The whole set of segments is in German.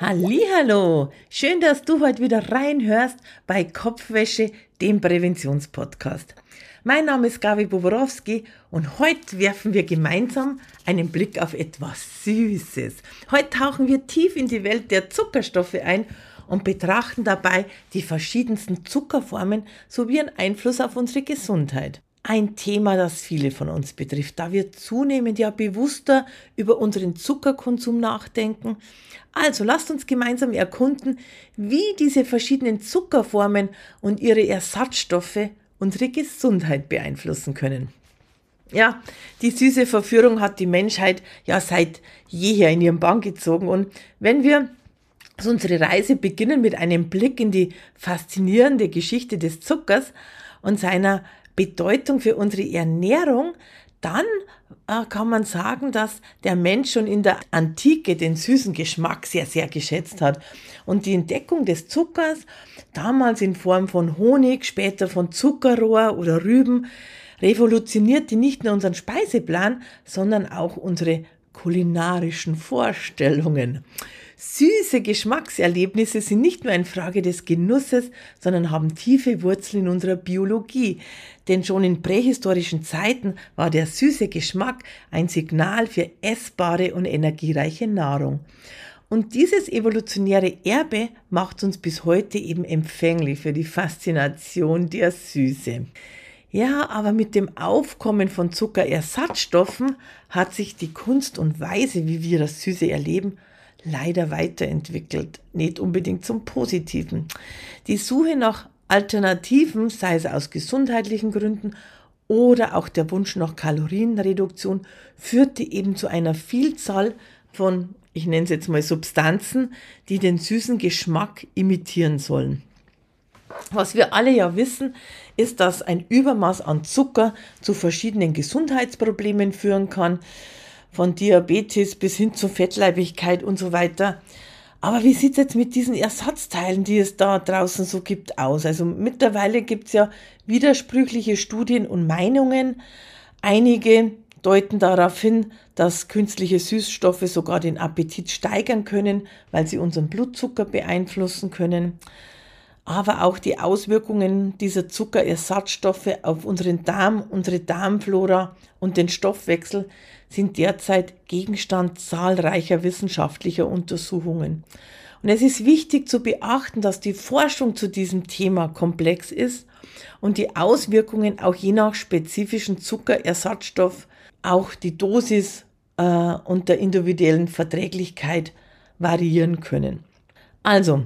Hallo, schön, dass du heute wieder reinhörst bei Kopfwäsche, dem Präventionspodcast. Mein Name ist Gabi Boborowski und heute werfen wir gemeinsam einen Blick auf etwas Süßes. Heute tauchen wir tief in die Welt der Zuckerstoffe ein und betrachten dabei die verschiedensten Zuckerformen sowie ihren Einfluss auf unsere Gesundheit. Ein Thema, das viele von uns betrifft, da wir zunehmend ja bewusster über unseren Zuckerkonsum nachdenken. Also lasst uns gemeinsam erkunden, wie diese verschiedenen Zuckerformen und ihre Ersatzstoffe unsere Gesundheit beeinflussen können. Ja, die süße Verführung hat die Menschheit ja seit jeher in ihren Bann gezogen und wenn wir also unsere Reise beginnen mit einem Blick in die faszinierende Geschichte des Zuckers und seiner Bedeutung für unsere Ernährung, dann äh, kann man sagen, dass der Mensch schon in der Antike den süßen Geschmack sehr, sehr geschätzt hat. Und die Entdeckung des Zuckers, damals in Form von Honig, später von Zuckerrohr oder Rüben, revolutionierte nicht nur unseren Speiseplan, sondern auch unsere kulinarischen Vorstellungen. Süße Geschmackserlebnisse sind nicht nur eine Frage des Genusses, sondern haben tiefe Wurzeln in unserer Biologie. Denn schon in prähistorischen Zeiten war der süße Geschmack ein Signal für essbare und energiereiche Nahrung. Und dieses evolutionäre Erbe macht uns bis heute eben empfänglich für die Faszination der Süße. Ja, aber mit dem Aufkommen von Zuckerersatzstoffen hat sich die Kunst und Weise, wie wir das Süße erleben, leider weiterentwickelt, nicht unbedingt zum Positiven. Die Suche nach Alternativen, sei es aus gesundheitlichen Gründen oder auch der Wunsch nach Kalorienreduktion, führte eben zu einer Vielzahl von, ich nenne es jetzt mal Substanzen, die den süßen Geschmack imitieren sollen. Was wir alle ja wissen, ist, dass ein Übermaß an Zucker zu verschiedenen Gesundheitsproblemen führen kann von Diabetes bis hin zur Fettleibigkeit und so weiter. Aber wie sieht es jetzt mit diesen Ersatzteilen, die es da draußen so gibt, aus? Also mittlerweile gibt es ja widersprüchliche Studien und Meinungen. Einige deuten darauf hin, dass künstliche Süßstoffe sogar den Appetit steigern können, weil sie unseren Blutzucker beeinflussen können. Aber auch die Auswirkungen dieser Zuckerersatzstoffe auf unseren Darm, unsere Darmflora und den Stoffwechsel sind derzeit Gegenstand zahlreicher wissenschaftlicher Untersuchungen. Und es ist wichtig zu beachten, dass die Forschung zu diesem Thema komplex ist und die Auswirkungen auch je nach spezifischen Zuckerersatzstoff, auch die Dosis äh, und der individuellen Verträglichkeit variieren können. Also,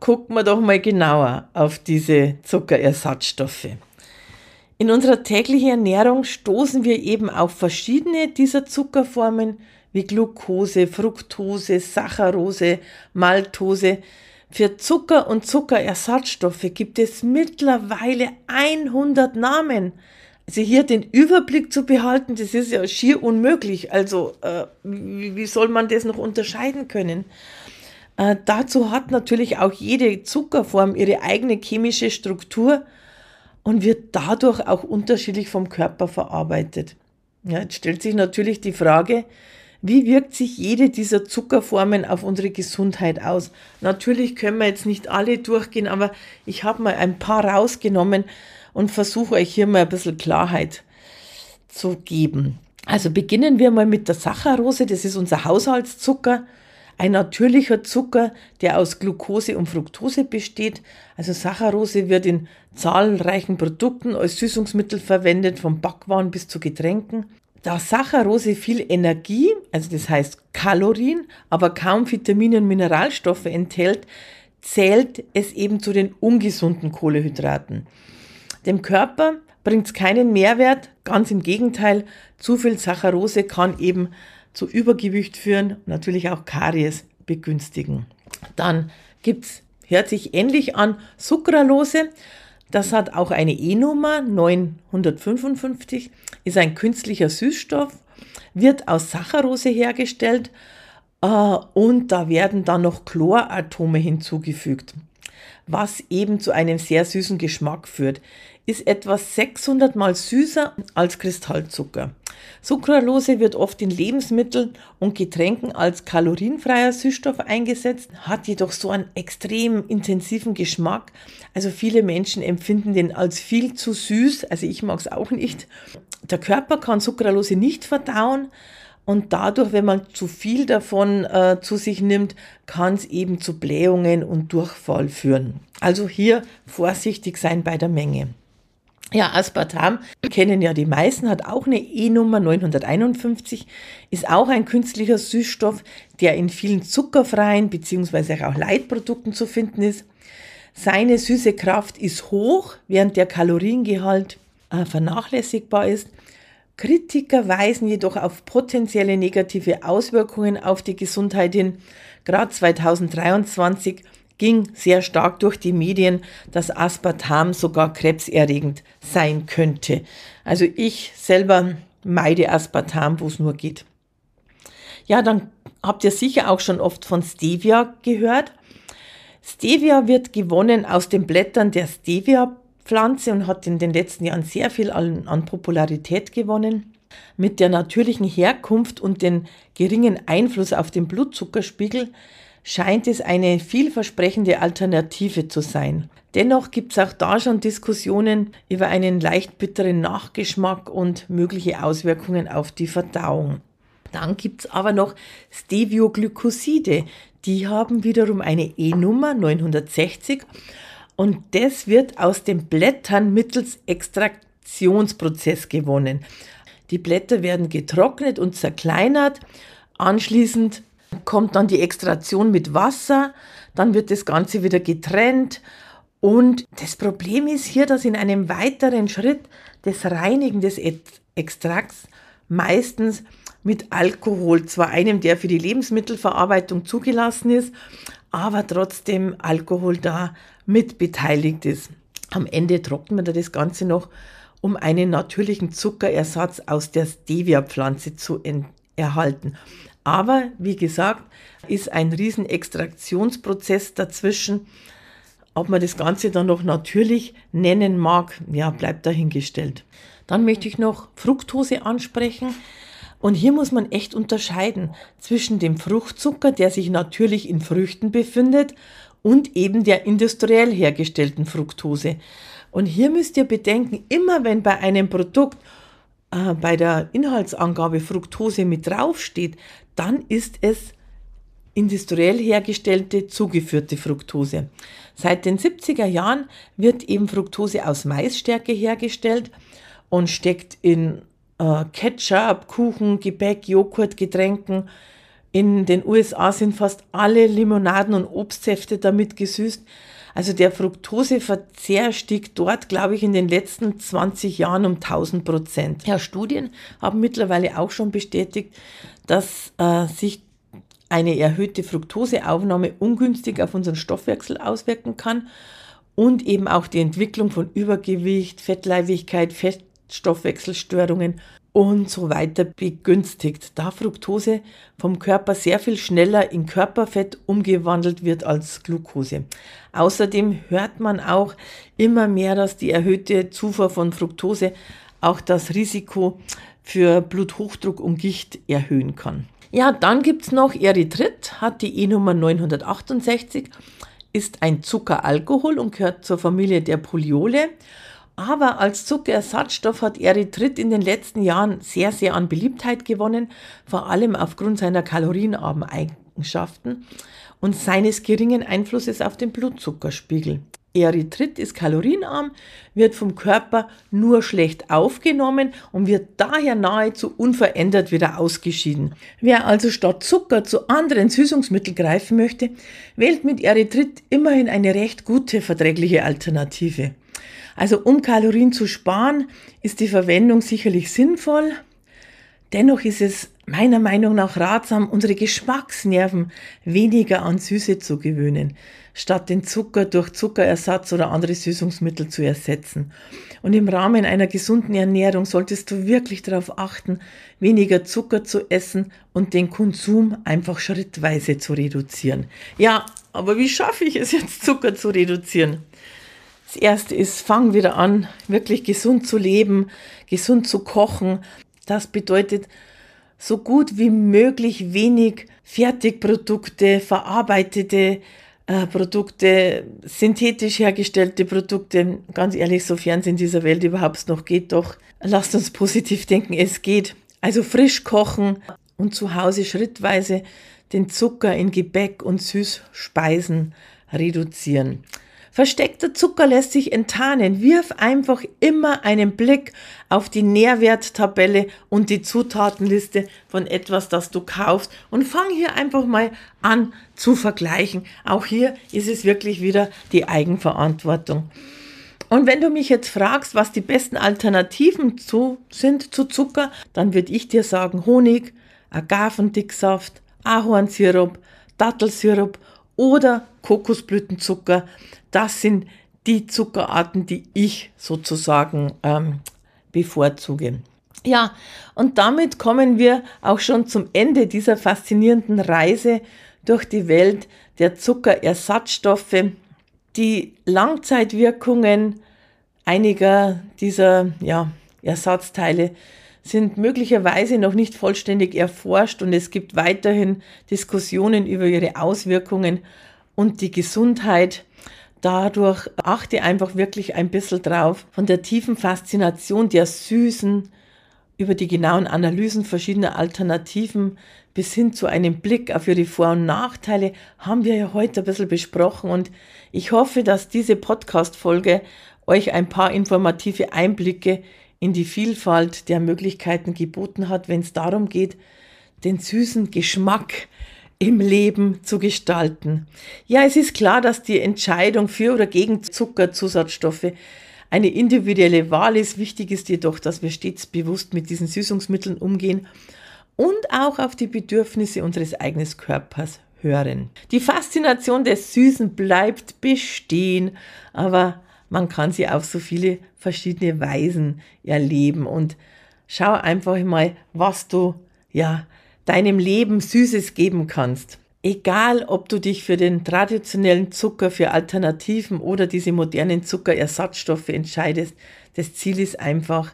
gucken wir doch mal genauer auf diese Zuckerersatzstoffe. In unserer täglichen Ernährung stoßen wir eben auf verschiedene dieser Zuckerformen wie Glucose, Fructose, Saccharose, Maltose. Für Zucker und Zuckerersatzstoffe gibt es mittlerweile 100 Namen. Also hier den Überblick zu behalten, das ist ja schier unmöglich. Also äh, wie, wie, soll man das noch unterscheiden können? Äh, dazu hat natürlich auch jede Zuckerform ihre eigene chemische Struktur und wird dadurch auch unterschiedlich vom Körper verarbeitet. Ja, jetzt stellt sich natürlich die Frage, wie wirkt sich jede dieser Zuckerformen auf unsere Gesundheit aus? Natürlich können wir jetzt nicht alle durchgehen, aber ich habe mal ein paar rausgenommen und versuche euch hier mal ein bisschen Klarheit zu geben. Also beginnen wir mal mit der Saccharose, das ist unser Haushaltszucker. Ein natürlicher Zucker, der aus Glucose und Fructose besteht. Also Saccharose wird in zahlreichen Produkten als Süßungsmittel verwendet, vom Backwaren bis zu Getränken. Da Saccharose viel Energie, also das heißt Kalorien, aber kaum Vitamine und Mineralstoffe enthält, zählt es eben zu den ungesunden Kohlehydraten. Dem Körper bringt es keinen Mehrwert, ganz im Gegenteil, zu viel Saccharose kann eben zu Übergewicht führen, natürlich auch Karies begünstigen. Dann gibt's, hört sich ähnlich an, Sucralose. Das hat auch eine E-Nummer 955, ist ein künstlicher Süßstoff, wird aus Saccharose hergestellt äh, und da werden dann noch Chloratome hinzugefügt, was eben zu einem sehr süßen Geschmack führt. Ist etwa 600 mal süßer als Kristallzucker. Sucralose wird oft in Lebensmitteln und Getränken als kalorienfreier Süßstoff eingesetzt, hat jedoch so einen extrem intensiven Geschmack. Also viele Menschen empfinden den als viel zu süß, also ich mag es auch nicht. Der Körper kann Sucralose nicht verdauen, und dadurch, wenn man zu viel davon äh, zu sich nimmt, kann es eben zu Blähungen und Durchfall führen. Also hier vorsichtig sein bei der Menge. Ja, Aspartam kennen ja die meisten, hat auch eine E-Nummer 951, ist auch ein künstlicher Süßstoff, der in vielen zuckerfreien bzw. auch Leitprodukten zu finden ist. Seine süße Kraft ist hoch, während der Kaloriengehalt äh, vernachlässigbar ist. Kritiker weisen jedoch auf potenzielle negative Auswirkungen auf die Gesundheit hin. Gerade 2023 ging sehr stark durch die Medien, dass Aspartam sogar krebserregend sein könnte. Also ich selber meide Aspartam, wo es nur geht. Ja, dann habt ihr sicher auch schon oft von Stevia gehört. Stevia wird gewonnen aus den Blättern der Stevia Pflanze und hat in den letzten Jahren sehr viel an, an Popularität gewonnen. Mit der natürlichen Herkunft und dem geringen Einfluss auf den Blutzuckerspiegel scheint es eine vielversprechende Alternative zu sein. Dennoch gibt es auch da schon Diskussionen über einen leicht bitteren Nachgeschmack und mögliche Auswirkungen auf die Verdauung. Dann gibt es aber noch Stevioglycoside. Die haben wiederum eine E-Nummer 960 und das wird aus den Blättern mittels Extraktionsprozess gewonnen. Die Blätter werden getrocknet und zerkleinert. Anschließend kommt dann die Extraktion mit Wasser. Dann wird das Ganze wieder getrennt. Und das Problem ist hier, dass in einem weiteren Schritt das Reinigen des Extrakts meistens mit Alkohol, zwar einem, der für die Lebensmittelverarbeitung zugelassen ist, aber trotzdem Alkohol da mit beteiligt ist. Am Ende trocknet man das Ganze noch, um einen natürlichen Zuckerersatz aus der Stevia-Pflanze zu erhalten. Aber wie gesagt, ist ein riesen Extraktionsprozess dazwischen. Ob man das Ganze dann noch natürlich nennen mag, ja, bleibt dahingestellt. Dann möchte ich noch Fructose ansprechen. Und hier muss man echt unterscheiden zwischen dem Fruchtzucker, der sich natürlich in Früchten befindet, und eben der industriell hergestellten Fructose. Und hier müsst ihr bedenken, immer wenn bei einem Produkt äh, bei der Inhaltsangabe Fructose mit draufsteht, dann ist es industriell hergestellte zugeführte Fructose. Seit den 70er Jahren wird eben Fructose aus Maisstärke hergestellt und steckt in äh, Ketchup, Kuchen, Gebäck, Joghurt, Getränken. In den USA sind fast alle Limonaden und Obstsäfte damit gesüßt. Also der Fructoseverzehr stieg dort, glaube ich, in den letzten 20 Jahren um 1000 Prozent. Ja, Studien haben mittlerweile auch schon bestätigt, dass äh, sich eine erhöhte Fructoseaufnahme ungünstig auf unseren Stoffwechsel auswirken kann und eben auch die Entwicklung von Übergewicht, Fettleibigkeit, Fettstoffwechselstörungen und so weiter begünstigt, da Fructose vom Körper sehr viel schneller in Körperfett umgewandelt wird als Glucose. Außerdem hört man auch immer mehr, dass die erhöhte Zufuhr von Fructose auch das Risiko für Bluthochdruck und Gicht erhöhen kann. Ja, dann gibt's noch Erythrit, hat die E-Nummer 968, ist ein Zuckeralkohol und gehört zur Familie der Poliole aber als Zuckerersatzstoff hat Erythrit in den letzten Jahren sehr, sehr an Beliebtheit gewonnen, vor allem aufgrund seiner kalorienarmen Eigenschaften und seines geringen Einflusses auf den Blutzuckerspiegel. Erythrit ist kalorienarm, wird vom Körper nur schlecht aufgenommen und wird daher nahezu unverändert wieder ausgeschieden. Wer also statt Zucker zu anderen Süßungsmitteln greifen möchte, wählt mit Erythrit immerhin eine recht gute verträgliche Alternative. Also um Kalorien zu sparen, ist die Verwendung sicherlich sinnvoll. Dennoch ist es meiner Meinung nach ratsam, unsere Geschmacksnerven weniger an Süße zu gewöhnen, statt den Zucker durch Zuckerersatz oder andere Süßungsmittel zu ersetzen. Und im Rahmen einer gesunden Ernährung solltest du wirklich darauf achten, weniger Zucker zu essen und den Konsum einfach schrittweise zu reduzieren. Ja, aber wie schaffe ich es jetzt, Zucker zu reduzieren? Das erste ist, fang wieder an, wirklich gesund zu leben, gesund zu kochen. Das bedeutet, so gut wie möglich wenig Fertigprodukte, verarbeitete äh, Produkte, synthetisch hergestellte Produkte. Ganz ehrlich, sofern es in dieser Welt überhaupt noch geht, doch lasst uns positiv denken, es geht. Also frisch kochen und zu Hause schrittweise den Zucker in Gebäck und Süßspeisen reduzieren. Versteckter Zucker lässt sich enttarnen. Wirf einfach immer einen Blick auf die Nährwerttabelle und die Zutatenliste von etwas, das du kaufst und fang hier einfach mal an zu vergleichen. Auch hier ist es wirklich wieder die Eigenverantwortung. Und wenn du mich jetzt fragst, was die besten Alternativen zu, sind zu Zucker, dann würde ich dir sagen Honig, Agavendicksaft, Ahornsirup, Dattelsirup oder Kokosblütenzucker. Das sind die Zuckerarten, die ich sozusagen ähm, bevorzuge. Ja, und damit kommen wir auch schon zum Ende dieser faszinierenden Reise durch die Welt der Zuckerersatzstoffe. Die Langzeitwirkungen einiger dieser ja, Ersatzteile sind möglicherweise noch nicht vollständig erforscht und es gibt weiterhin Diskussionen über ihre Auswirkungen und die Gesundheit. Dadurch achte einfach wirklich ein bisschen drauf. Von der tiefen Faszination der Süßen über die genauen Analysen verschiedener Alternativen bis hin zu einem Blick auf ihre Vor- und Nachteile haben wir ja heute ein bisschen besprochen und ich hoffe, dass diese Podcast-Folge euch ein paar informative Einblicke in die Vielfalt der Möglichkeiten geboten hat, wenn es darum geht, den süßen Geschmack im Leben zu gestalten. Ja, es ist klar, dass die Entscheidung für oder gegen Zuckerzusatzstoffe eine individuelle Wahl ist. Wichtig ist jedoch, dass wir stets bewusst mit diesen Süßungsmitteln umgehen und auch auf die Bedürfnisse unseres eigenen Körpers hören. Die Faszination des Süßen bleibt bestehen, aber man kann sie auf so viele verschiedene Weisen erleben und schau einfach mal, was du ja deinem Leben Süßes geben kannst. Egal, ob du dich für den traditionellen Zucker, für Alternativen oder diese modernen Zuckerersatzstoffe entscheidest, das Ziel ist einfach,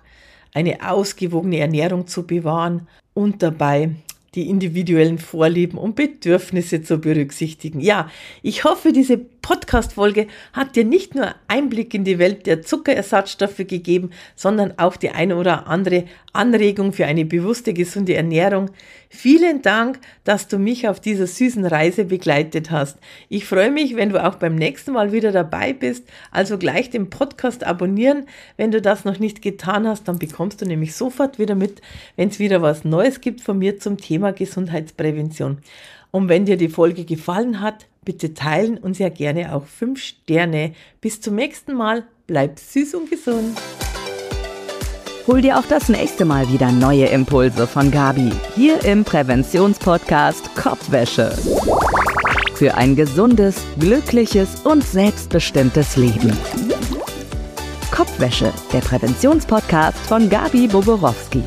eine ausgewogene Ernährung zu bewahren und dabei die individuellen Vorlieben und Bedürfnisse zu berücksichtigen. Ja, ich hoffe, diese Podcast-Folge hat dir nicht nur Einblick in die Welt der Zuckerersatzstoffe gegeben, sondern auch die eine oder andere Anregung für eine bewusste, gesunde Ernährung. Vielen Dank, dass du mich auf dieser süßen Reise begleitet hast. Ich freue mich, wenn du auch beim nächsten Mal wieder dabei bist. Also gleich den Podcast abonnieren. Wenn du das noch nicht getan hast, dann bekommst du nämlich sofort wieder mit, wenn es wieder was Neues gibt von mir zum Thema Gesundheitsprävention. Und wenn dir die Folge gefallen hat, bitte teilen und sehr gerne auch 5 Sterne. Bis zum nächsten Mal. Bleib süß und gesund. Hol dir auch das nächste Mal wieder neue Impulse von Gabi hier im Präventionspodcast Kopfwäsche. Für ein gesundes, glückliches und selbstbestimmtes Leben. Kopfwäsche, der Präventionspodcast von Gabi Boborowski.